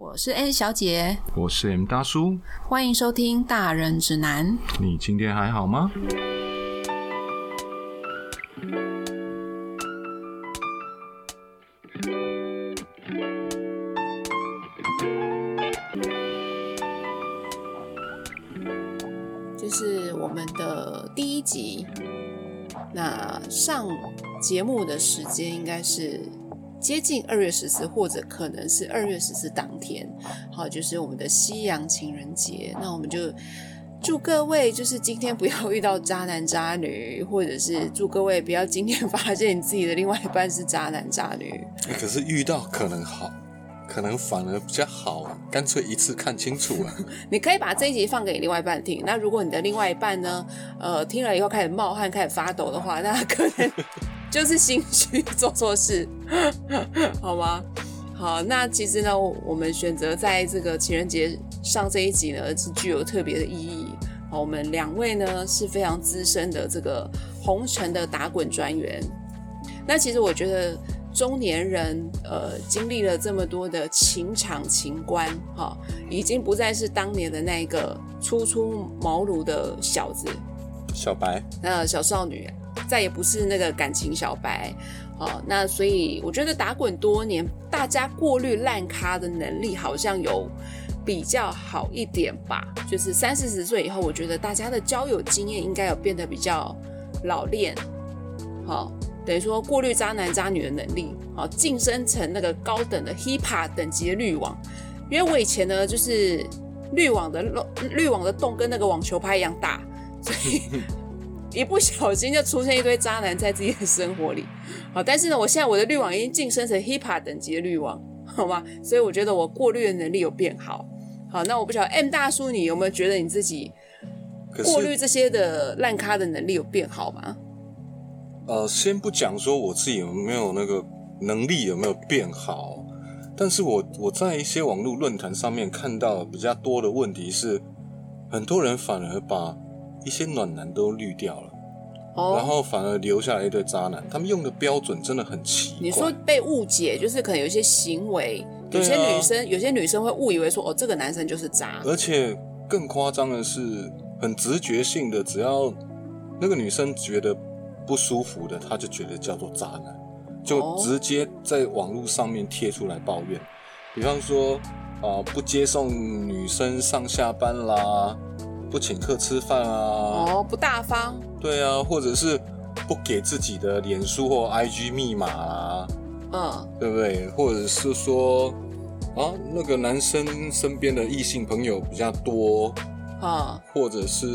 我是 A 小姐，我是 M 大叔，欢迎收听《大人指南》。你今天还好吗？这是我们的第一集，那上节目的时间应该是接近二月十四，或者可能是二月十四当天，好，就是我们的西洋情人节。那我们就祝各位，就是今天不要遇到渣男渣女，或者是祝各位不要今天发现你自己的另外一半是渣男渣女。欸可是遇到可能好，可能反而比较好，干脆一次看清楚啊。你可以把这一集放给你另外一半听。那如果你的另外一半呢，呃，听了以后开始冒汗、开始发抖的话，那可能就是心虚做错事，好吗？好，那其实呢，我们选择在这个情人节上这一集呢，是具有特别的意义。好，我们两位呢是非常资深的这个红尘的打滚专员。那其实我觉得中年人，呃，经历了这么多的情场情关，哈、已经不再是当年的那个初出茅庐的小子，小白，那小少女，再也不是那个感情小白，好、那所以我觉得打滚多年，大家过滤烂咖的能力好像有比较好一点吧。就是三四十岁以后，我觉得大家的交友经验应该有变得比较老练，好、等于说过滤渣男渣女的能力，好、晋升成那个高等的 HIPAA 等级的滤网。因为我以前呢，就是滤网的漏，滤网的洞跟那个网球拍一样大，所以一不小心就出现一堆渣男在自己的生活里。好，但是呢，我现在我的滤网已经晋升成 HIPAA 等级的滤网，好吗？所以我觉得我过滤的能力有变好。好，那我不晓得 M 大叔，你有没有觉得你自己过滤这些的烂咖的能力有变好吗？呃，先不讲说我自己有没有那个能力有没有变好，但是我我在一些网络论坛上面看到比较多的问题是，很多人反而把一些暖男都滤掉了。然哦，后反而留下来一堆渣男，他们用的标准真的很奇怪。你说被误解，就是可能有一些行为，有些女生，有些女生会误以为说，哦，这个男生就是渣。而且更夸张的是，很直觉性的，只要那个女生觉得不舒服的，她就觉得叫做渣男，就哦直接在网络上面贴出来抱怨。比方说啊、不接送女生上下班啦，不请客吃饭啊，哦，不大方，对啊，或者是不给自己的脸书或 IG 密码啦，嗯，对不对？或者是说啊，那个男生身边的异性朋友比较多，啊、或者是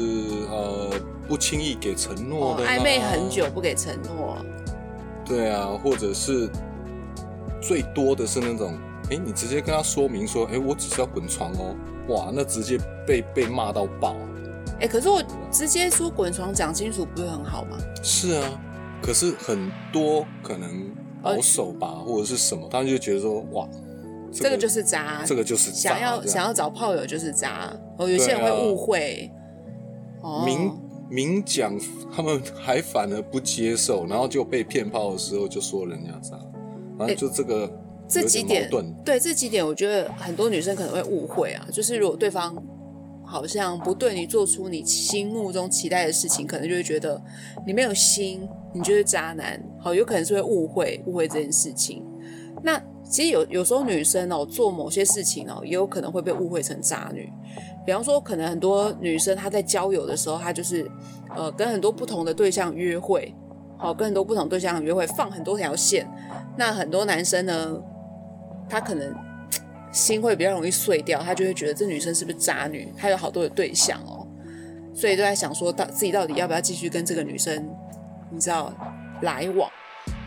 呃不轻易给承诺哦，的、暧昧很久，不给承诺，对啊，或者是最多的是那种，哎，你直接跟他说明说，哎，我只是要滚床哦，哇，那直接被被骂到爆。哎，可是我直接说滚床讲清楚，不是很好吗？是啊，可是很多可能保守吧，或者是什么，他们就觉得说，哇，这个就是渣，这个就是渣想要想要找炮友就是渣，哦，有些人会误会，哦，明明讲，他们还反而不接受，然后就被骗炮的时候就说人家渣，然后就这个这几点。对这几点，我觉得很多女生可能会误会啊，就是如果对方好像不对你做出你心目中期待的事情，可能就会觉得你没有心，你就是渣男，好，有可能是会误会误会这件事情。那其实有有时候女生哦做某些事情哦，也有可能会被误会成渣女。比方说，可能很多女生她在交友的时候，她就是呃跟很多不同的对象约会，好、跟很多不同对象约会，放很多条线。那很多男生呢，他可能心会比较容易碎掉，他就会觉得这女生是不是渣女？她有好多的对象哦，所以都在想说，到自己到底要不要继续跟这个女生，你知道来往？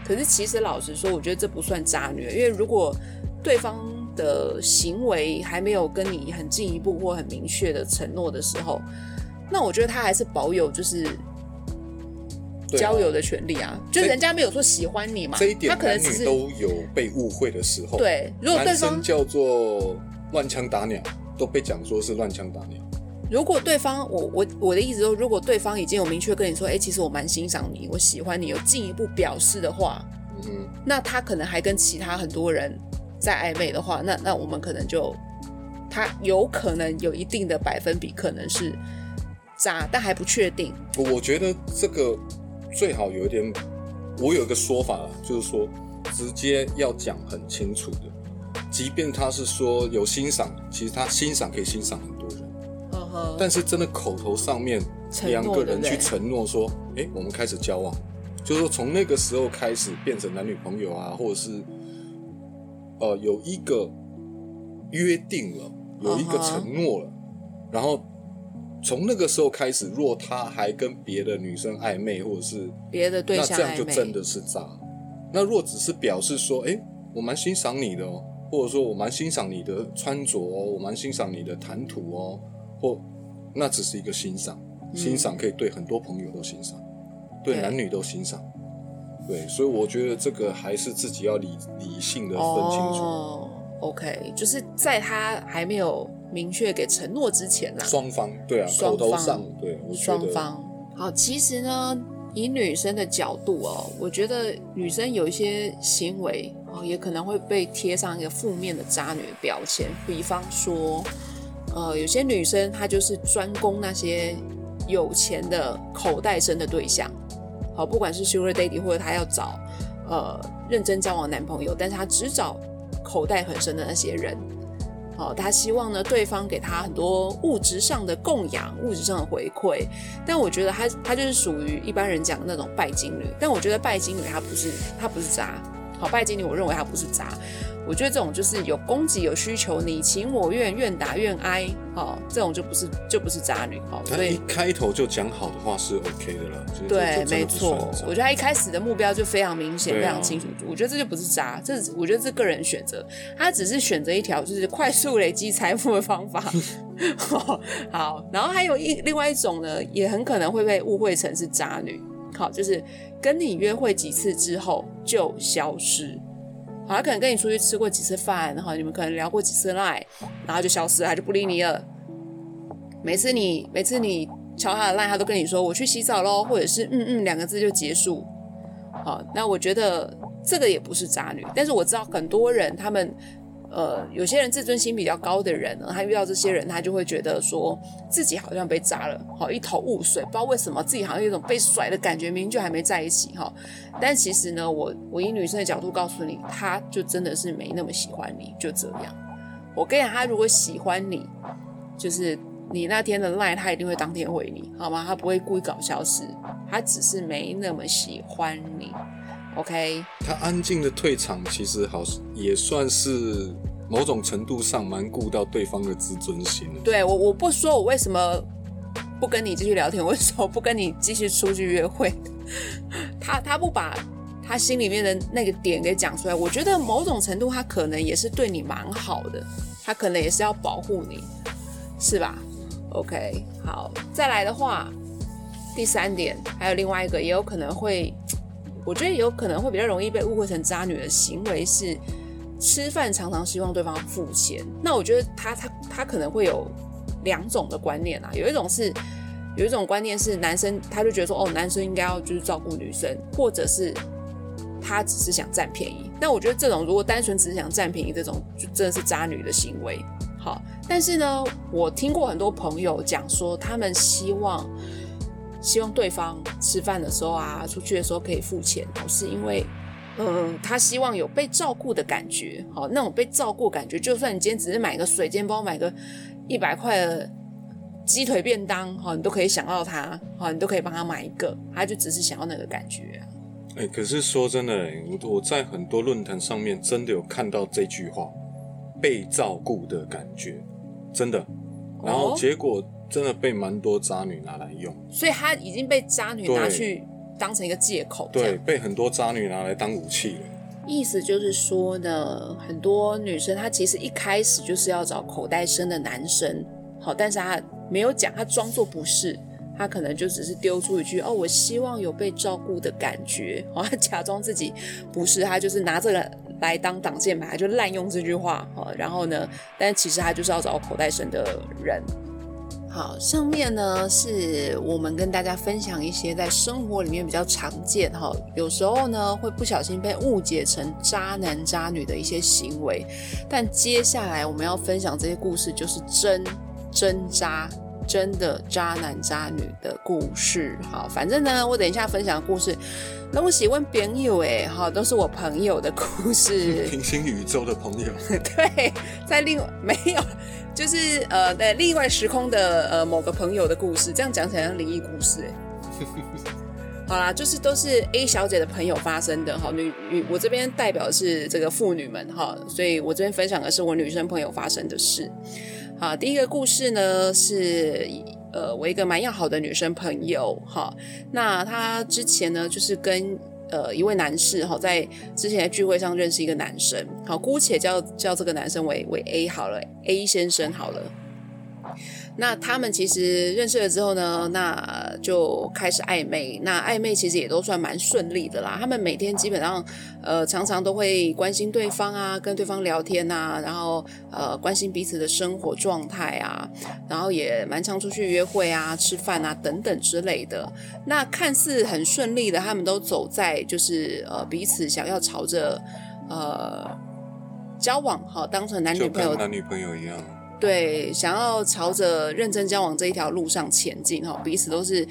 可是其实老实说，我觉得这不算渣女，因为如果对方的行为还没有跟你很进一步或很明确的承诺的时候，那我觉得他还是保有就是交友的权利啊，就这人家没有说喜欢你嘛，这一点他可能只是男女都有被误会的时候。，对，如果对男方生叫做乱枪打鸟，都被讲说是乱枪打鸟。如果对方，我我我的意思说，如果对方已经有明确跟你说，哎、其实我蛮欣赏你，我喜欢你，有进一步表示的话，嗯那他可能还跟其他很多人在暧昧的话，那那我们可能就他有可能有一定的百分比可能是渣，但还不确定。我觉得这个最好有一点，我有一个说法了，就是说直接要讲很清楚的。即便他是说有欣赏，其实他欣赏可以欣赏很多人，嗯哼，但是真的口头上面两个人去承诺说，哎、我们开始交往，就是说从那个时候开始变成男女朋友啊，或者是呃有一个约定了，有一个承诺了，然后从那个时候开始，若他还跟别的女生暧昧，或者是别的对象那这样就真的是渣。那若只是表示说，哎、我蛮欣赏你的哦，或者说我蛮欣赏你的穿着哦，我蛮欣赏你的谈吐哦，或那只是一个欣赏，欣赏可以对很多朋友都欣赏，对对男女都欣赏。对，所以我觉得这个还是自己要理理性的分清楚。哦，OK，就是在他还没有明确给承诺之前啦，双方对啊，双方口头上对，我双方。好，其实呢，以女生的角度哦，我觉得女生有一些行为哦，也可能会被贴上一个负面的渣女的标签。比方说，呃，有些女生她就是专攻那些有钱的口袋深的对象。好，不管是 Sugar Daddy 或者她要找呃认真交往男朋友，但是她只找口袋很深的那些人。哦，他希望呢，对方给他很多物质上的供养、物质上的回馈，但我觉得他他就是属于一般人讲的那种拜金女，但我觉得拜金女她不是她不是渣，好拜金女我认为她不是渣，我觉得这种就是有供给有需求，你情我愿，愿打愿挨，哦、这种就不是就不是渣女，好、他所以一开头就讲好的话是 OK 的了，就是对，没错，我觉得他一开始的目标就非常明显、啊非常清楚。我觉得这就不是渣，这我觉得是个人选择，他只是选择一条就是快速累积财富的方法。好，然后还有一另外一种呢，也很可能会被误会成是渣女。好，就是跟你约会几次之后就消失。好，他可能跟你出去吃过几次饭，然后你们可能聊过几次赖然后就消失了，他就不理你了。每次你每次你敲他的赖他都跟你说我去洗澡喽，或者是嗯嗯两个字就结束。好，那我觉得这个也不是渣女，但是我知道很多人他们。呃，有些人自尊心比较高的人呢，他遇到这些人，他就会觉得说自己好像被扎了，好一头雾水，不知道为什么自己好像有一种被甩的感觉，明明就还没在一起哈。但其实呢，我我以女生的角度告诉你，他就真的是没那么喜欢你，就这样。我跟你讲，他如果喜欢你，就是你那天的赖他一定会当天回你，好吗？他不会故意搞消失，他只是没那么喜欢你。OK，他安静的退场，其实好也算是某种程度上蛮顾到对方的自尊心的。对我我不说我为什么不跟你继续聊天，为什么不跟你继续出去约会？他他不把他心里面的那个点给讲出来，我觉得某种程度他可能也是对你蛮好的，他可能也是要保护你，是吧？OK，好，再来的话，第三点还有另外一个也有可能会，我觉得有可能会比较容易被误会成渣女的行为是。吃饭常常希望对方付钱，那我觉得他他他可能会有两种的观念啊，有一种是有一种观念是男生他就觉得说哦，男生应该要就是照顾女生，或者是他只是想占便宜。那我觉得这种如果单纯只是想占便宜，这种就真的是渣女的行为。好，但是呢，我听过很多朋友讲说，他们希望希望对方吃饭的时候啊，出去的时候可以付钱，是因为。嗯，他希望有被照顾的感觉，好，那种被照顾感觉，就算你今天只是买个水煎包，买个一百块的鸡腿便当，好，你都可以想到他，好，你都可以帮他买一个，他就只是想要那个感觉、啊。哎、可是说真的、欸，我我在很多论坛上面真的有看到这句话，被照顾的感觉，真的。然后哦结果真的被蛮多渣女拿来用，所以他已经被渣女拿去当成一个借口，对，被很多渣女拿来当武器了。意思就是说呢，很多女生她其实一开始就是要找口袋深的男生，好，但是她没有讲，她装作不是，她可能就只是丢出一句哦，我希望有被照顾的感觉，好，她假装自己不是，她就是拿这个来当挡箭牌，就滥用这句话，好，然后呢，但其实她就是要找口袋深的人。好，上面呢是我们跟大家分享一些在生活里面比较常见哈，有时候呢会不小心被误解成渣男渣女的一些行为，但接下来我们要分享这些故事就是真真渣。真的渣男渣女的故事，好，反正呢，我等一下分享的故事，那我喜欢朋友哎，哈，都是我朋友的故事，平行宇宙的朋友，对，在另没有，就是呃，在另外时空的呃某个朋友的故事，这样讲起来像灵异故事哎，好啦，就是都是 A 小姐的朋友发生的哈，女女，我这边代表的是这个妇女们哈，所以我这边分享的是我女生朋友发生的事。好，第一个故事呢是，呃，我一个蛮要好的女生朋友，哈，那她之前呢就是跟呃一位男士，哈，在之前在聚会上认识一个男生，好，姑且叫叫这个男生为为 A 好了，A 先生好了。那他们其实认识了之后呢，那就开始暧昧。那暧昧其实也都算蛮顺利的啦。他们每天基本上，呃，常常都会关心对方啊，跟对方聊天啊，然后呃，关心彼此的生活状态啊，然后也蛮常出去约会啊、吃饭啊等等之类的。那看似很顺利的，他们都走在就是呃彼此想要朝着呃交往好当成男女朋友，男女朋友一样。对，想要朝着认真交往这一条路上前进哈，彼此都是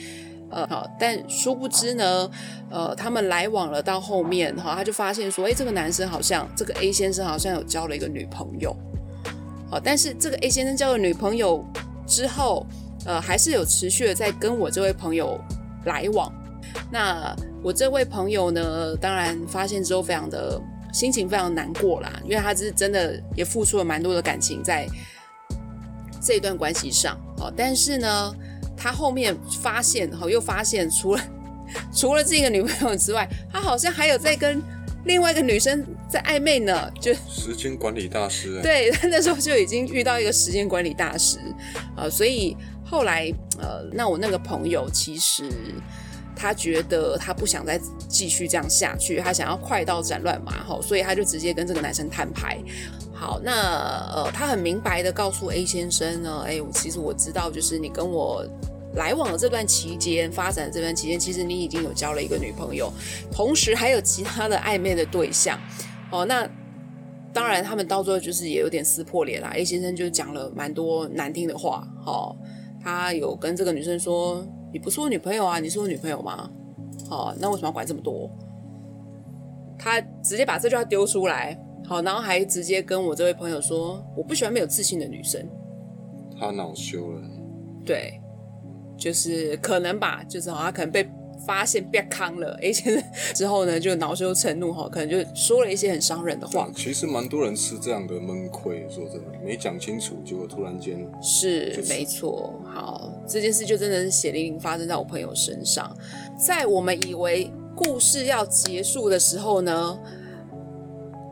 呃好，但殊不知呢，呃，他们来往了到后面哈，他就发现说，哎，这个男生好像这个 A 先生好像有交了一个女朋友，好，但是这个 A 先生交了女朋友之后，呃，还是有持续的在跟我这位朋友来往。那我这位朋友呢，当然发现之后非常的心情非常难过啦，因为他是真的也付出了蛮多的感情在。这段关系上，哦，但是呢，他后面发现，哈，又发现除了 除了这个女朋友之外，他好像还有在跟另外一个女生在暧昧呢，就时间管理大师。对，那时候就已经遇到一个时间管理大师，啊，所以后来，呃，那我那个朋友其实他觉得他不想再继续这样下去，他想要快刀斩乱麻，哈，所以他就直接跟这个男生摊牌。好，那呃，他很明白的告诉 A 先生呢，哎，其实我知道，就是你跟我来往的这段期间，发展的这段期间，其实你已经有交了一个女朋友，同时还有其他的暧昧的对象。哦，那当然，他们到最后就是也有点撕破脸啦。A 先生就讲了蛮多难听的话，好，他有跟这个女生说，你不是我女朋友啊，你是我女朋友吗？好，那为什么要管这么多？他直接把这句话丢出来。好，然后还直接跟我这位朋友说，我不喜欢没有自信的女生。他恼羞了。对，就是可能吧，就是好他可能被发现被坑了，而且之后呢，就恼羞成怒哈，可能就说了一些很伤人的话。其实蛮多人吃这样的闷亏，说真的，没讲清楚，结果突然间是没错。好，这件事就真的是血淋淋发生在我朋友身上，在我们以为故事要结束的时候呢。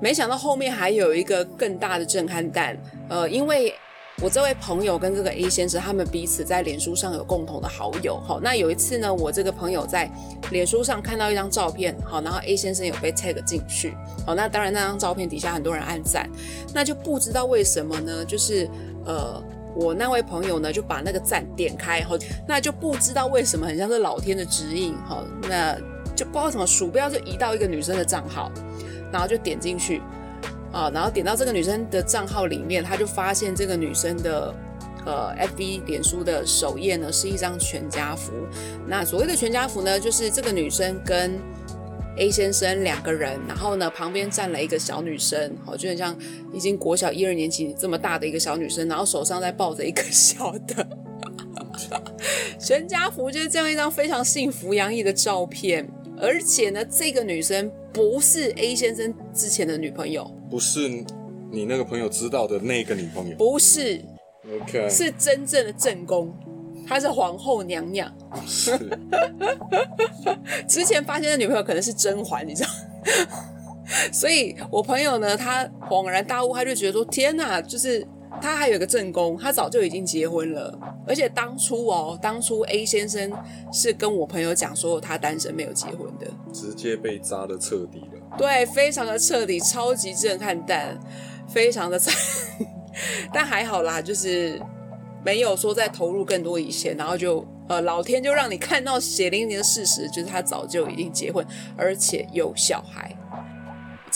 没想到后面还有一个更大的震撼弹，呃，因为我这位朋友跟这个 A 先生，他们彼此在脸书上有共同的好友，好，那有一次呢，我这个朋友在脸书上看到一张照片，好，然后 A 先生有被 tag 进去，好，那当然那张照片底下很多人按赞，那就不知道为什么呢，就是呃，我那位朋友呢就把那个赞点开，好，那就不知道为什么很像是老天的指引，好，那就不知道什么鼠标就移到一个女生的账号。然后就点进去，啊，然后点到这个女生的账号里面，他就发现这个女生的呃 FB 脸书的首页呢是一张全家福。那所谓的全家福呢，就是这个女生跟 A 先生两个人，然后呢旁边站了一个小女生，好，就很像已经国小一二年级这么大的一个小女生，然后手上在抱着一个小的 全家福，就是这样一张非常幸福洋溢的照片。而且呢，这个女生不是 A 先生之前的女朋友，不是你那个朋友知道的那个女朋友，不是，OK，是真正的正宫，她是皇后娘娘。是，之前发现的女朋友可能是甄嬛，你知道？所以我朋友呢，他恍然大悟，他就觉得说：天哪，就是。他还有个正宫，他早就已经结婚了，而且当初哦，当初 A 先生是跟我朋友讲说他单身没有结婚的，直接被扎的彻底了。对，非常的彻底，超级震撼弹，非常的 惨，但还好啦，就是没有说再投入更多以前，然后就呃老天就让你看到血淋淋的事实，就是他早就已经结婚，而且有小孩。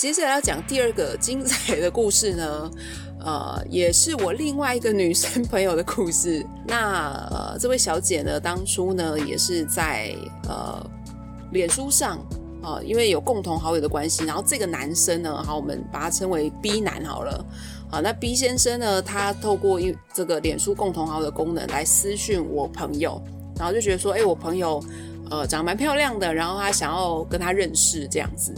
接下来要讲第二个精彩的故事呢，呃，也是我另外一个女生朋友的故事。那呃，这位小姐呢，当初呢也是在呃脸书上啊、因为有共同好友的关系，然后这个男生呢，好，我们把他称为 B 男好了。好，那 B 先生呢，他透过一这个脸书共同好友的功能来私讯我朋友，然后就觉得说，哎、我朋友呃长得蛮漂亮的，然后他想要跟他认识这样子。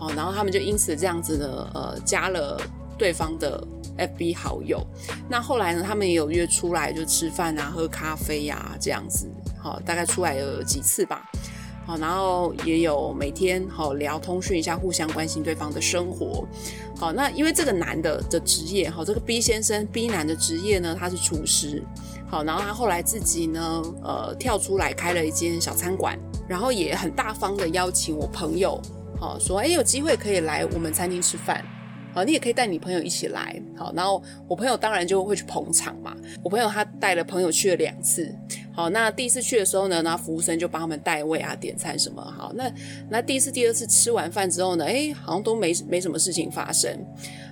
好，然后他们就因此这样子呢，呃，加了对方的 FB 好友。那后来呢，他们也有约出来就吃饭啊、喝咖啡呀、这样子。好，大概出来有几次吧。好，然后也有每天好聊通讯一下，互相关心对方的生活。好，那因为这个男的的职业，好，这个 B 先生 B 男的职业呢，他是厨师。好，然后他后来自己呢，呃，跳出来开了一间小餐馆，然后也很大方的邀请我朋友，好说，哎，有机会可以来我们餐厅吃饭。好，你也可以带你朋友一起来。好，然后我朋友当然就会去捧场嘛。我朋友他带了朋友去了两次。好，那第一次去的时候呢，那服务生就帮他们带位啊、点餐什么。好，那那第一次、第二次吃完饭之后呢，哎，好像都没没什么事情发生。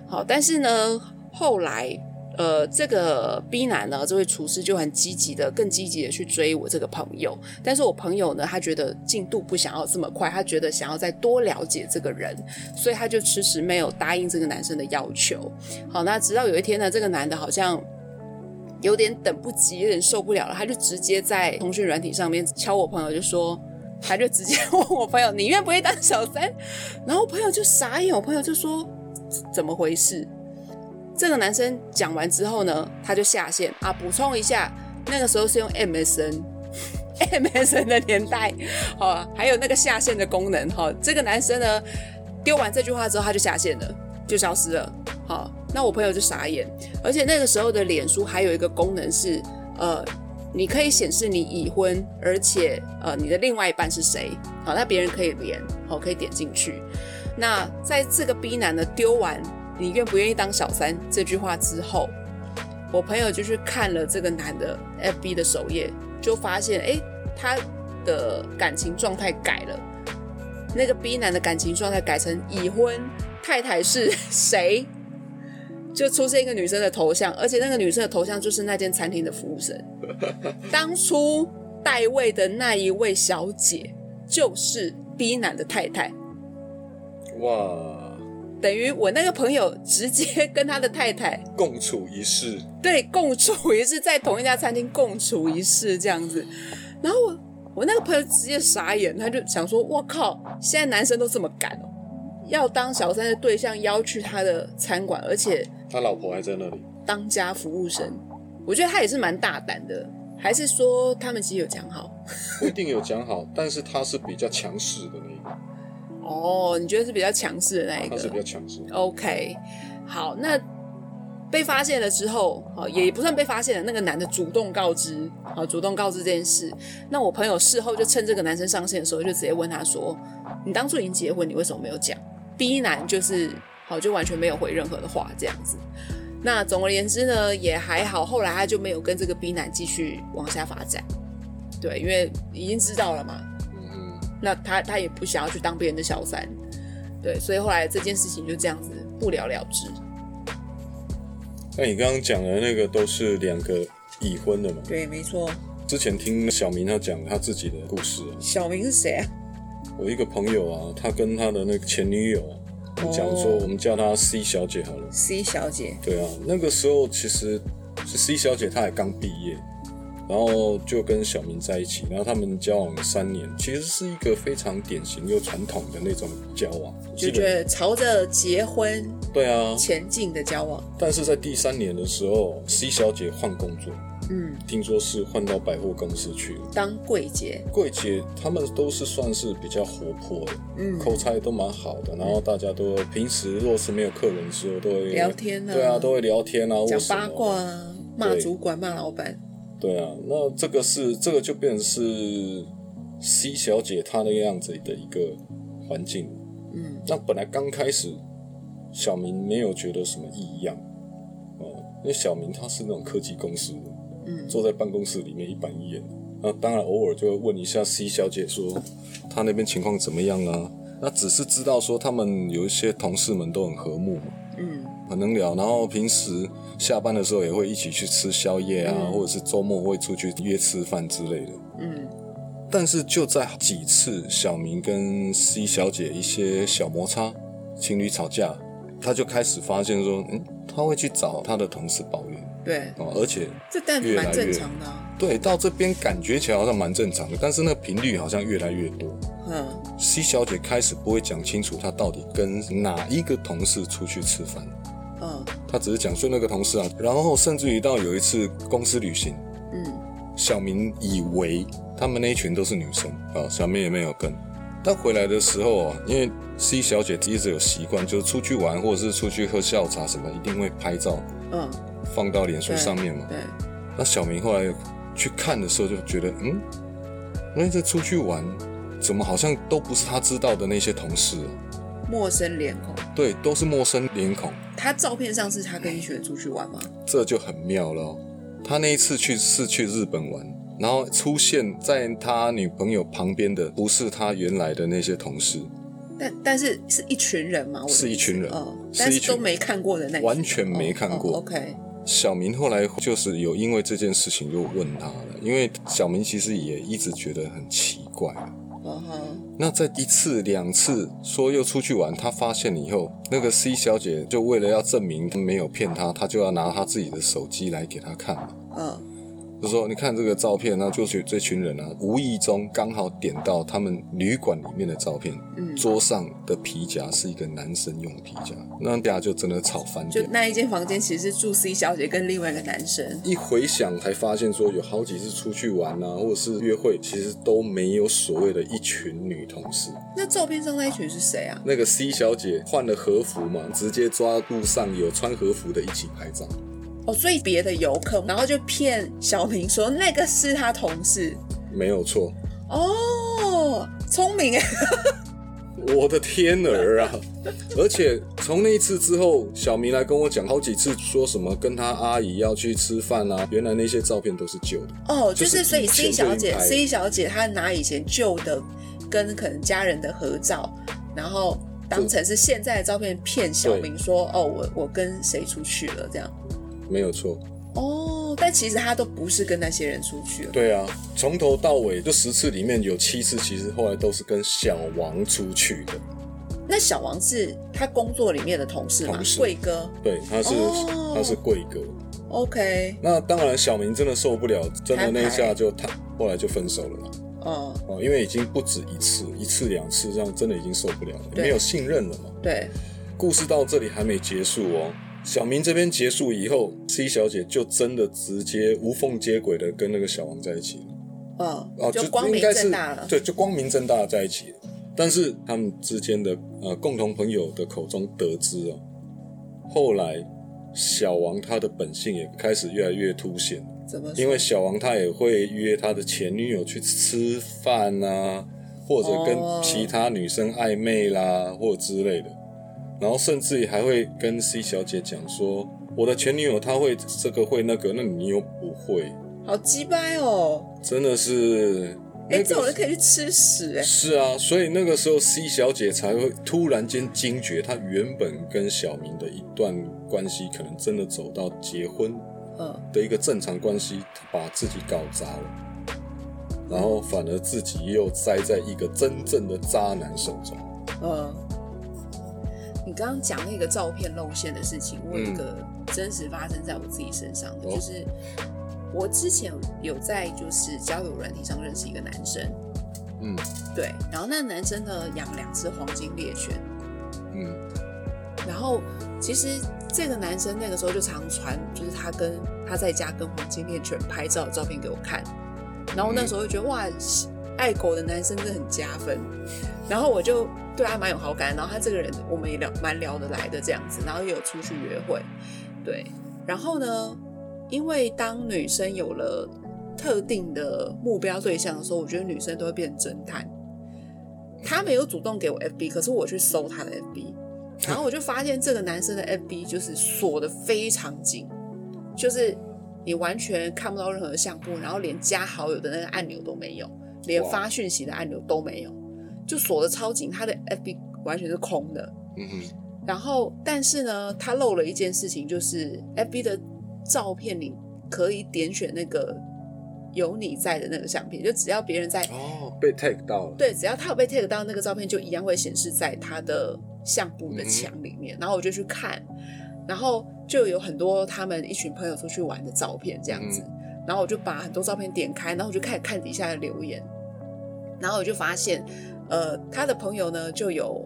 好，但是呢，后来呃，这个 B 男呢，这位厨师就很积极的、更积极的去追我这个朋友。但是我朋友呢，他觉得进度不想要这么快，他觉得想要再多了解这个人，所以他就迟迟没有答应这个男生的要求。好，那直到有一天呢，这个男的好像。有点等不及，有点受不了了，他就直接在通讯软体上面敲我朋友，就说，他就直接问我朋友，你愿不愿意当小三？然后我朋友就傻眼，我朋友就说，怎么回事？这个男生讲完之后呢，他就下线啊。补充一下，那个时候是用 MSN，MSN 的年代，好，还有那个下线的功能，哈。这个男生呢，丢完这句话之后，他就下线了，就消失了，好。那我朋友就傻眼，而且那个时候的脸书还有一个功能是，呃，你可以显示你已婚，而且呃你的另外一半是谁，好，那别人可以连，好，可以点进去。那在这个 B 男的丢完“你愿不愿意当小三”这句话之后，我朋友就去看了这个男的 FB 的首页，就发现，哎，他的感情状态改了，那个 B 男的感情状态改成已婚，太太是 谁？就出现一个女生的头像，而且那个女生的头像就是那间餐厅的服务生。当初代位的那一位小姐，就是 B 男的太太。哇，等于我那个朋友直接 跟他的太太共处一室，对共处一室，在同一家餐厅共处一室这样子。然后我我那个朋友直接傻眼，他就想说：“我靠，现在男生都这么敢哦，要当小三的对象邀去他的餐馆，而且。”他老婆还在那里当家服务生，我觉得他也是蛮大胆的，还是说他们其实有讲好？不一定有讲好，但是他是比较强势的。哦，你觉得是比较强势的那一个？他是比较强势。OK，好，那被发现了之后，好也不算被发现了，那个男的主动告知，好主动告知这件事。那我朋友事后就趁这个男生上线的时候，就直接问他说：“你当初已经结婚，你为什么没有讲？”B 男就是。好，就完全没有回任何的话，这样子。那总而言之呢，也还好。后来他就没有跟这个 B 男继续往下发展，对，因为已经知道了嘛。那他他也不想要去当别人的小三，对，所以后来这件事情就这样子不了了之。那你刚刚讲的那个都是两个已婚的嘛？对，没错。之前听小明他讲他自己的故事啊。小明是谁啊？我一个朋友啊，他跟他的那个前女友。讲说，我们叫她 C 小姐好了。C 小姐，对啊，那个时候其实是 C 小姐，她也刚毕业，然后就跟小明在一起，然后他们交往了三年，其实是一个非常典型又传统的那种交往，就觉得朝着结婚对啊前进的交往。但是在第三年的时候，C 小姐换工作。嗯，听说是换到百货公司去了，当柜姐。柜姐他们都是算是比较活泼的，嗯，口才都蛮好的。然后大家都平时若是没有客人的时候，都会聊天啊，对啊，都会聊天啊，讲八卦啊，骂主管、骂老板。对啊，那这个是这个就变成是 C 小姐她那个样子的一个环境。嗯，那本来刚开始小明没有觉得什么异样，哦、因为小明他是那种科技公司的。嗯坐在办公室里面一板一眼。那当然偶尔就会问一下 C 小姐说她那边情况怎么样啊？那只是知道说他们有一些同事们都很和睦很能聊，然后平时下班的时候也会一起去吃宵夜啊，嗯或者是周末会出去约吃饭之类的。嗯但是就在几次小明跟 C 小姐一些小摩擦，情侣吵架，他就开始发现说，嗯，他会去找他的同事抱怨对，哦，而且这但蛮正越常的啊。对到这边感觉起来好像蛮正常的，但是那个频率好像越来越多。嗯 C 小姐开始不会讲清楚她到底跟哪一个同事出去吃饭，嗯她只是讲说那个同事啊，然后甚至于到有一次公司旅行，嗯小明以为他们那一群都是女生啊，小明也没有跟。但回来的时候啊，因为 C 小姐一直有习惯，就是出去玩或者是出去喝下午茶什么，一定会拍照嗯，放到脸书上面嘛。对，那小明后来去看的时候，就觉得，嗯，那这出去玩，怎么好像都不是他知道的那些同事啊？陌生脸孔。对，都是陌生脸孔，他照片上是他跟一群人出去玩吗？这就很妙了哦、他那一次去是去日本玩，然后出现在他女朋友旁边的不是他原来的那些同事，但但是是一群人吗？我的意思是一群人但是都没看过的那群完全没看过 OK，小明后来就是有因为这件事情又问他了，因为小明其实也一直觉得很奇怪。那在一次两次说又出去玩，他发现了以后，那个 C 小姐就为了要证明没有骗他，他就要拿他自己的手机来给他看。嗯就说你看这个照片，那就是这群人啊，无意中刚好点到他们旅馆里面的照片，嗯，桌上的皮夹是一个男生用的皮夹，那大家就真的吵翻就天。那一间房间其实是住 C 小姐跟另外一个男生。一回想才发现，说有好几次出去玩啊，或者是约会，其实都没有所谓的一群女同事。那照片上那一群是谁啊？那个 C 小姐换了和服嘛，直接抓路上有穿和服的一起拍照。哦，所以别的游客，然后就骗小明说那个是他同事。没有错，哦，聪明哎，我的天儿啊！而且从那一次之后，小明来跟我讲好几次，说什么跟他阿姨要去吃饭啊，原来那些照片都是旧的。哦，就就是是所以以 C 小姐，C 小姐她拿以前旧的跟可能家人的合照，然后当成是现在的照片骗小明说，哦，我我跟谁出去了这样。没有错，哦，但其实他都不是跟那些人出去了。对啊，从头到尾就十次里面有七次，其实后来都是跟小王出去的。那小王是他工作里面的同事吗贵哥对，他是、哦他是贵哥。，OK，那当然，小明真的受不了，真的那一下就他后来就分手了啦。嗯，哦，因为已经不止一次，一次两次，这样真的已经受不了了，对没有信任了嘛。对，故事到这里还没结束哦。小明这边结束以后，C 小姐就真的直接无缝接轨的跟那个小王在一起了。嗯，哦，就光明正大了。对，就光明正大的在一起了。但是他们之间的呃共同朋友的口中得知哦，后来小王他的本性也开始越来越凸显，怎么？因为小王他也会约他的前女友去吃饭啊，或者跟哦其他女生暧昧啦，或之类的。然后甚至于还会跟 C 小姐讲说，我的前女友她会这个会那个，那你又不会，好鸡掰哦！真的是。哎、那个这种人可以去吃屎哎、是啊，所以那个时候 C 小姐才会突然间惊觉，她原本跟小明的一段关系，可能真的走到结婚嗯，的一个正常关系，把自己搞砸了，然后反而自己又栽在一个真正的渣男手中。嗯，你刚刚讲那个照片露馅的事情，我有一个真实发生在我自己身上的，哦。就是我之前有在就是交友软体上认识一个男生，嗯。对，然后那男生呢养两只黄金猎犬，嗯。然后其实这个男生那个时候就常传，就是他跟他在家跟黄金猎犬拍照的照片给我看，然后那时候就觉得哇，爱狗的男生真的很加分，然后我就对他蛮有好感，然后他这个人我们也聊蛮聊得来的这样子，然后也有出去约会，对，然后呢，因为当女生有了特定的目标对象的时候，我觉得女生都会变成侦探。他没有主动给我 FB，可是我去搜他的 FB，然后我就发现这个男生的 FB 就是锁的非常紧，就是你完全看不到任何的相簿，然后连加好友的那个按钮都没有，连发讯息的按钮都没有，就锁的超紧，他的 FB 完全是空的。嗯哼，然后，但是呢，他漏了一件事情，就是 FB 的照片里可以点选那个有你在的那个相片，就只要别人在哦，被 tag 到了，对，只要他有被 take 到那个照片，就一样会显示在他的相簿的墙里面。然后我就去看，然后就有很多他们一群朋友出去玩的照片这样子。嗯然后我就把很多照片点开，然后我就开始看底下的留言，然后我就发现，呃，他的朋友呢就有。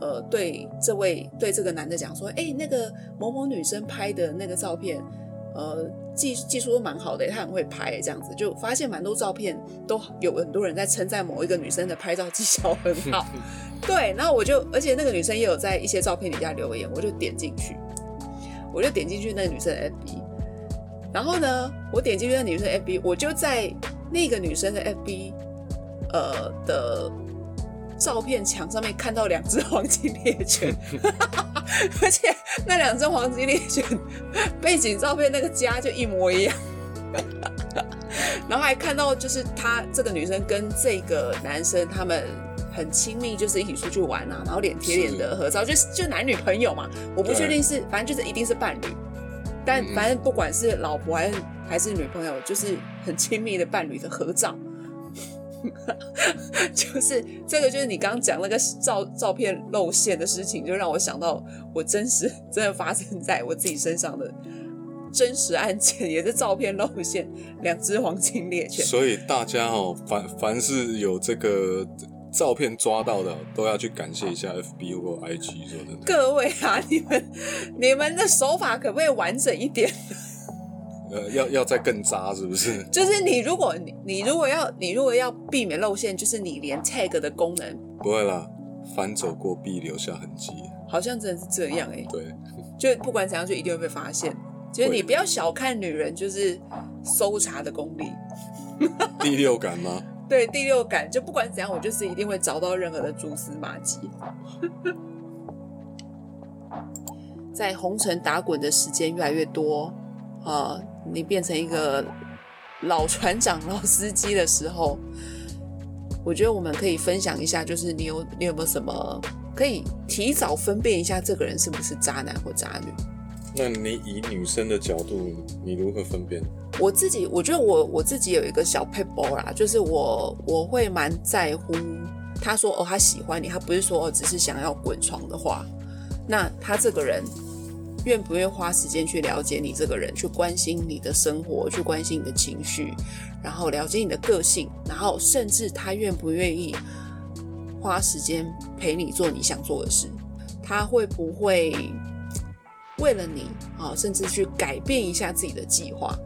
呃，对这位对这个男的讲说，哎，那个某某女生拍的那个照片，呃，技技术都蛮好的，他很会拍，这样子就发现蛮多照片都有很多人在称赞某一个女生的拍照技巧很好。对，然后我就，而且那个女生也有在一些照片底下留言，我就点进去，我就点进去那个女生的 FB，然后呢，我点进去那个女生的 FB，我就在那个女生的 FB，呃的照片墙上面看到两只黄金猎犬，而且那两只黄金猎犬背景照片那个家就一模一样。然后还看到，就是她这个女生跟这个男生他们很亲密，就是一起出去玩啊，然后脸贴脸的合照，就是就男女朋友嘛。我不确定是，反正就是一定是伴侣，但嗯反正不管是老婆还是还是女朋友，就是很亲密的伴侣的合照。就是这个，就是你刚刚讲那个照照片露馅的事情，就让我想到我真实真的发生在我自己身上的真实案件，也是照片露馅，两只黄金猎犬。所以大家哦，凡凡是有这个照片抓到的，都要去感谢一下 FB 或 IG。说真的，各位啊，你们你们的手法可不可以完整一点？呃，要要再更渣是不是？就是你如果你你如果要你如果要避免露馅，就是你连 tag 的功能不会啦，凡走过必留下痕迹。好像真的是这样哎、对，就不管怎样就一定会被发现。就是你不要小看女人，就是搜查的功力。第六感吗？对第六感，就不管怎样，我就是一定会找到任何的蛛丝马迹。在红尘打滚的时间越来越多，啊，你变成一个老船长、老司机的时候，我觉得我们可以分享一下，就是你有你有没有什么可以提早分辨一下这个人是不是渣男或渣女？那你以女生的角度，你如何分辨？我自己，我觉得我我自己有一个小 p a p e 啦，就是我我会蛮在乎他说哦他喜欢你，他不是说哦只是想要滚床的话，那他这个人愿不愿意花时间去了解你这个人，去关心你的生活，去关心你的情绪，然后了解你的个性，然后甚至他愿不愿意花时间陪你做你想做的事，他会不会为了你啊，甚至去改变一下自己的计划？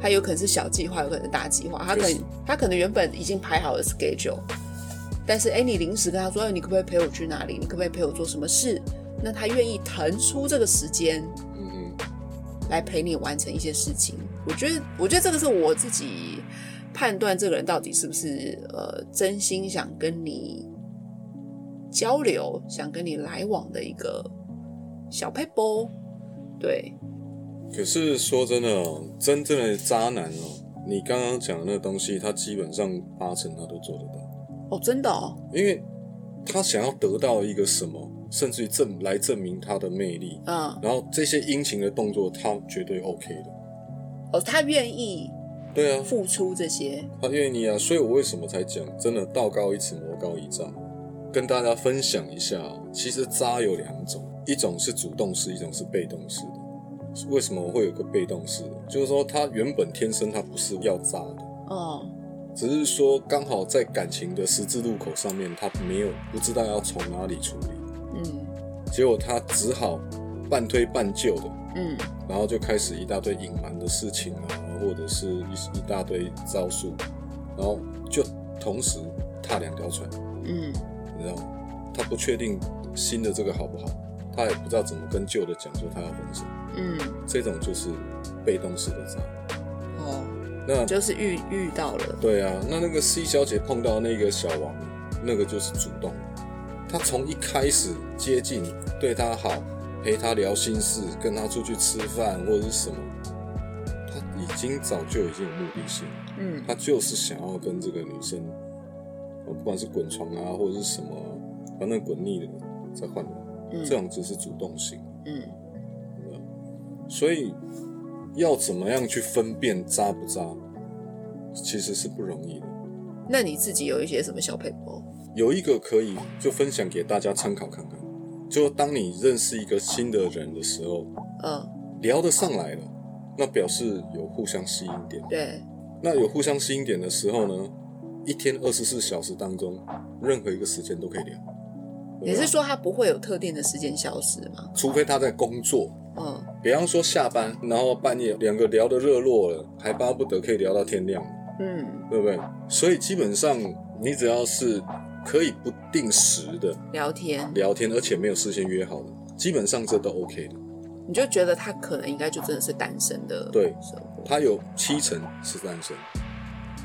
他有可能是小计划，有可能是大计划。他可能他可能原本已经排好了 schedule，但是哎，你临时跟他说，哎，你可不可以陪我去哪里？你可不可以陪我做什么事？那他愿意腾出这个时间嗯。哼，来陪你完成一些事情。我觉得，我觉得这个是我自己判断这个人到底是不是呃真心想跟你交流、想跟你来往的一个小 p a p e 对，可是说真的哦，真正的渣男哦，你刚刚讲的那个东西，他基本上八成他都做得到，哦，真的哦，因为他想要得到一个什么，甚至于证来证明他的魅力，嗯，然后这些殷勤的动作，他绝对 OK 的。哦，他愿意对啊，付出这些，他愿意啊，所以我为什么才讲，真的道高一尺，魔高一丈，跟大家分享一下哦。其实渣有两种，一种是主动式，一种是被动式的。为什么我会有个被动式的？就是说他原本天生他不是要渣的，哦，只是说刚好在感情的十字路口上面，他没有不知道要从哪里处理，嗯结果他只好半推半就的，嗯。然后就开始一大堆隐瞒的事情啊，或者是一一大堆招数，然后就同时踏两条船，嗯。你知道吗？他不确定新的这个好不好，他也不知道怎么跟旧的讲说他要分手，嗯，这种就是被动式的渣。哦，那就是遇遇到了，对啊，那那个 C 小姐碰到那个小王，那个就是主动，她从一开始接近，对他好，陪他聊心事，跟他出去吃饭或者是什么，他已经早就已经有目的性，嗯他就是想要跟这个女生，呃不管是滚床啊或者是什么，反正滚腻了再换人，嗯这样子是主动性。嗯所以要怎么样去分辨渣不渣，其实是不容易的。那你自己有一些什么小配包？有一个可以就分享给大家参考看看，就当你认识一个新的人的时候，嗯，聊得上来了，那表示有互相吸引点。对，那有互相吸引点的时候呢，一天二十四小时当中，任何一个时间都可以聊。你是说他不会有特定的时间消失吗？除非他在工作，嗯比方说下班，然后半夜两个聊得热络了，还巴不得可以聊到天亮，嗯，对不对？所以基本上你只要是可以不定时的聊天，聊天，而且没有事先约好的，基本上这都 OK 的。你就觉得他可能应该就真的是单身的对。他有七成是单身，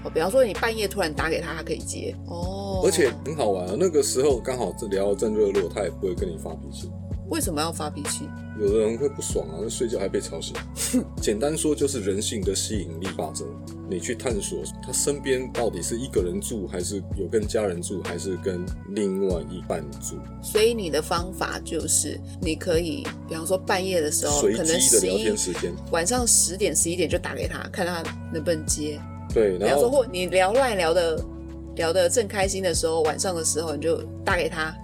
哦，比方说你半夜突然打给他，他可以接。哦，而且很好玩啊。那个时候刚好这聊得正热络，他也不会跟你发脾气。为什么要发脾气？有的人会不爽啊，那睡觉还被吵醒。简单说就是人性的吸引力法则，你去探索他身边到底是一个人住，还是有跟家人住，还是跟另外一半住，所以你的方法就是，你可以，比方说半夜的时候，随可能十一天时间。晚上十点、十一点就打给他，看他能不能接。对，然后或你聊乱聊的聊的正开心的时候，晚上的时候你就打给他，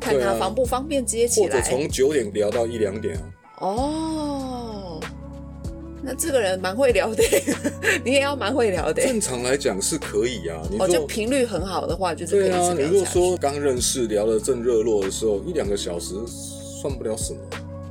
看他方不方便接起来。或者从九点聊到一两点啊。哦，那这个人蛮会聊的，你也要蛮会聊的。正常来讲是可以啊，你就频率很好的话，就是可以一对啊，你如果。说刚认识聊得正热络的时候，一两个小时算不了什么，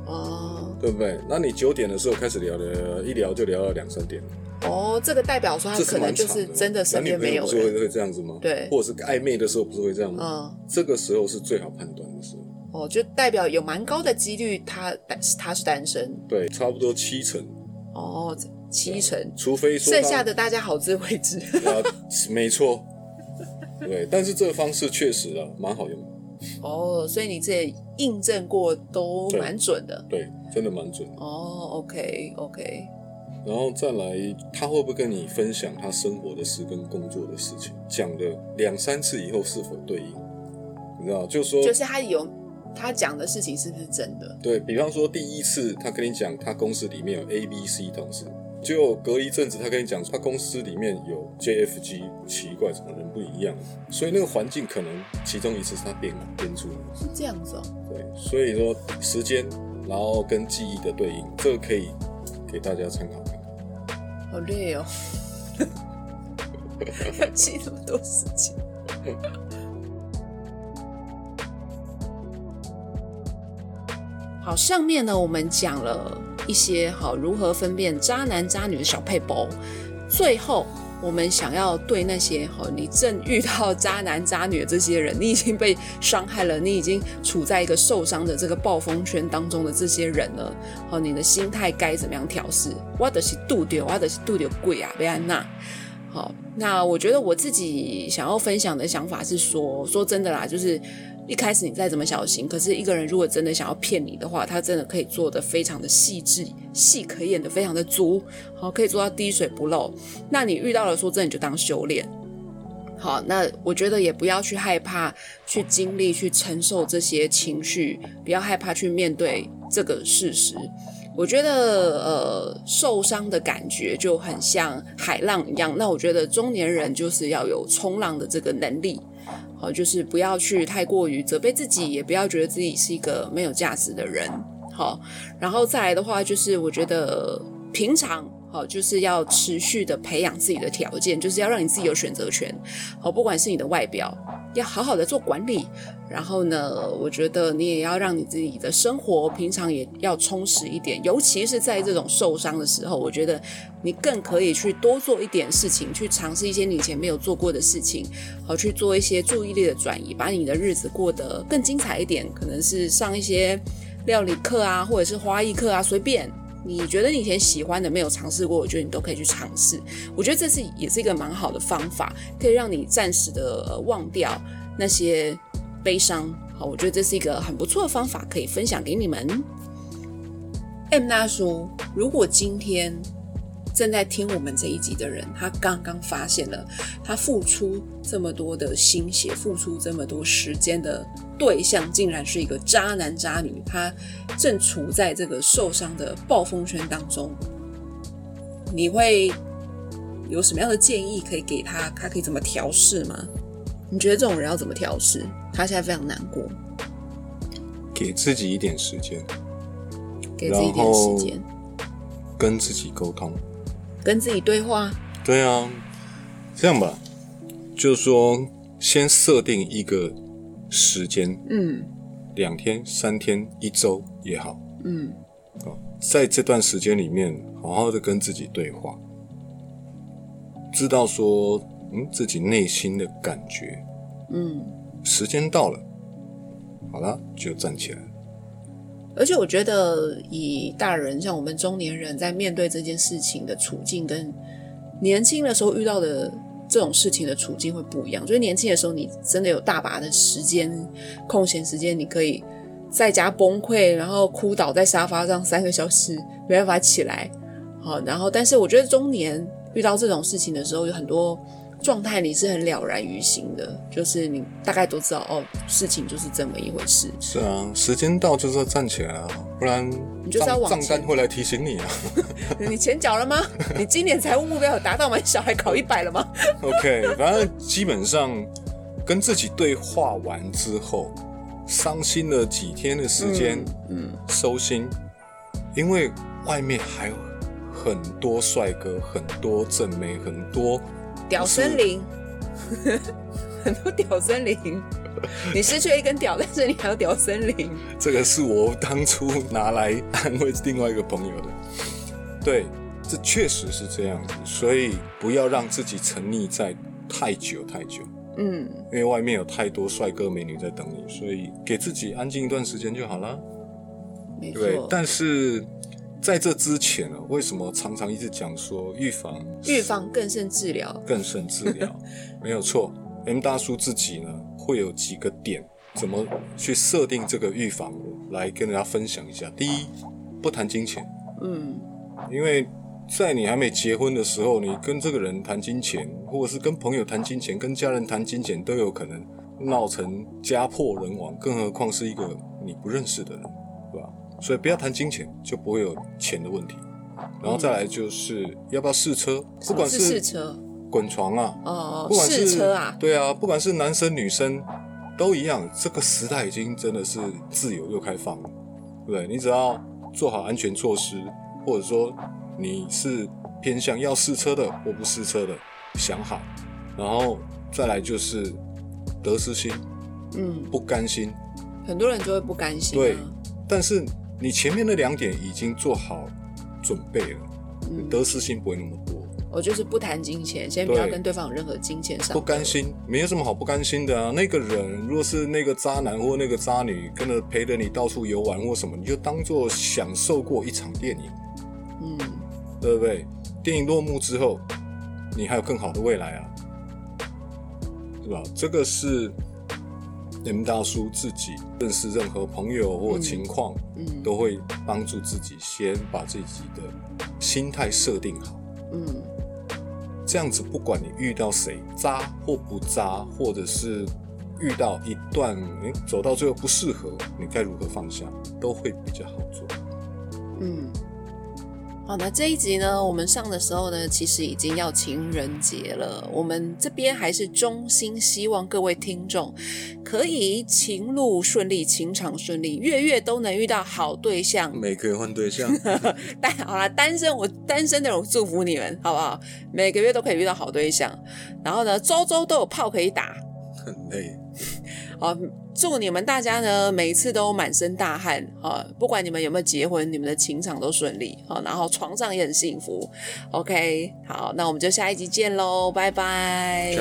哦对不对？那你九点的时候开始聊聊，一聊就聊到两三点，哦，这个代表说他可能就是。真的身边没有人。朋友不是会会这样子吗？对或者是暧昧的时候不是会这样吗？嗯，这个时候是最好判断的时候。哦，就代表有蛮高的几率他单他是单身。对，差不多七成，哦，七成，除非说剩下的大家好自为之。啊，没错。对，但是这个方式确实啊，蛮好用的。哦，所以你这也印证过都蛮准的。对，真的蛮准的。哦，OK OK，然后再来，他会不会跟你分享他生活的事跟工作的事情？讲了两三次以后是否对应？你知道，就说就是他有他讲的事情是不是真的？对比方说，第一次他跟你讲他公司里面有 A、B、C 同事，结果隔一阵子他跟你讲他公司里面有 J、F、G，奇怪，怎么人不一样？所以那个环境可能其中一次是他编编出来的。是这样子哦。对，所以说时间，然后跟记忆的对应，这个可以给大家参考看看。好累哦，要 记那么多事情。好，上面呢我们讲了一些好如何分辨渣男渣女的小配包，最后我们想要对那些好你正遇到渣男渣女的这些人，你已经被伤害了，你已经处在一个受伤的这个暴风圈当中的这些人呢，好你的心态该怎么样调试？我的是度丢，我的是度丢贵啊，贝安娜。好，那我觉得我自己想要分享的想法是说，说真的啦，就是一开始你再怎么小心，可是一个人如果真的想要骗你的话，他真的可以做的非常的细致，戏可演的非常的足，好，可以做到滴水不漏。那你遇到了说真的，你就当修炼。好，那我觉得也不要去害怕去经历、去承受这些情绪，不要害怕去面对这个事实。我觉得，呃，受伤的感觉就很像海浪一样。那我觉得中年人就是要有冲浪的这个能力，好，就是不要去太过于责备自己，也不要觉得自己是一个没有价值的人。好，然后再来的话，就是我觉得平常好，就是要持续的培养自己的条件，就是要让你自己有选择权。好，不管是你的外表，要好好的做管理。然后呢，我觉得你也要让你自己的生活平常也要充实一点，尤其是在这种受伤的时候，我觉得你更可以去多做一点事情，去尝试一些你以前没有做过的事情，好去做一些注意力的转移，把你的日子过得更精彩一点。可能是上一些料理课啊，或者是花艺课啊，随便。你觉得你以前喜欢的没有尝试过，我觉得你都可以去尝试。我觉得这是也是一个蛮好的方法，可以让你暂时的、忘掉那些悲伤。好，我觉得这是一个很不错的方法，可以分享给你们。M 大叔，如果今天正在听我们这一集的人，他刚刚发现了，他付出这么多的心血，付出这么多时间的对象，竟然是一个渣男渣女，他正处在这个受伤的暴风圈当中，你会有什么样的建议可以给他？他可以怎么调试吗？你觉得这种人要怎么调试？他现在非常难过，给自己一点时间，给自己一点时间，跟自己沟通，跟自己对话。对啊，这样吧，就是说，先设定一个时间，嗯两天、三天、一周也好，嗯啊，在这段时间里面，好好的跟自己对话，知道说，嗯，自己内心的感觉。嗯。时间到了，好了，就站起来。而且我觉得，以大人像我们中年人在面对这件事情的处境，跟年轻的时候遇到的这种事情的处境会不一样。就是年轻的时候，你真的有大把的时间空闲时间，你可以在家崩溃，然后哭倒在沙发上三个小时，没办法起来。好，然后但是我觉得中年遇到这种事情的时候，有很多。状态你是很了然于心的，就是你大概都知道哦，事情就是这么一回事。是啊，时间到就是要站起来啊，不然你就是要往账单会来提醒你啊。你钱缴了吗？你今年财务目标有达到吗？小孩考一百了吗？OK，反正基本上跟自己对话完之后，伤心了几天的时间，嗯，收心，因为外面还有很多帅哥，很多正妹，很多。屌森林，很多屌森林，你失去了一根屌，但是你还有屌森林。这个是我当初拿来安慰另外一个朋友的。对，这确实是这样子，所以不要让自己沉溺在太久太久。嗯，因为外面有太多帅哥美女在等你，所以给自己安静一段时间就好了。对，但是。在这之前呢，为什么常常一直讲说预防？预防更胜治疗，更胜治疗，没有错。M 大叔自己呢，会有几个点，怎么去设定这个预防，来跟大家分享一下。第一，不谈金钱，嗯，因为在你还没结婚的时候，你跟这个人谈金钱，或者是跟朋友谈金钱，跟家人谈金钱，都有可能闹成家破人亡，更何况是一个你不认识的人。所以不要谈金钱，就不会有钱的问题。然后再来就是要不要试车，不管是试车、滚床啊，哦，试车啊，对啊，不管是男生女生都一样。这个时代已经真的是自由又开放了，对不对？你只要做好安全措施，或者说你是偏向要试车的或不试车的，想好，然后再来就是得失心，嗯，不甘心，很多人就会不甘心，对，但是。你前面那两点已经做好准备了，得失心不会那么多。我就是不谈金钱，先不要跟对方有任何金钱上。不甘心，没有什么好不甘心的啊。那个人若是那个渣男或那个渣女，跟着陪着你到处游玩或什么，你就当做享受过一场电影，嗯，对不对？电影落幕之后，你还有更好的未来啊，是吧？这个是。M 大叔自己认识任何朋友或情况，嗯，都会帮助自己先把自己的心态设定好，嗯，这样子不管你遇到谁渣或不渣，或者是遇到一段诶走到最后不适合，你该如何放下，都会比较好做，嗯。好，那这一集呢，我们上的时候呢，其实已经要情人节了。我们这边还是衷心希望各位听众可以情路顺利，情场顺利，月月都能遇到好对象。每个月换对象，但好啦，单身我单身的人祝福你们，好不好？每个月都可以遇到好对象，然后呢，周周都有炮可以打。很累。好，祝你们大家呢，每一次都满身大汗啊！不管你们有没有结婚，你们的情场都顺利啊，然后床上也很幸福。OK，好，那我们就下一集见喽，拜拜。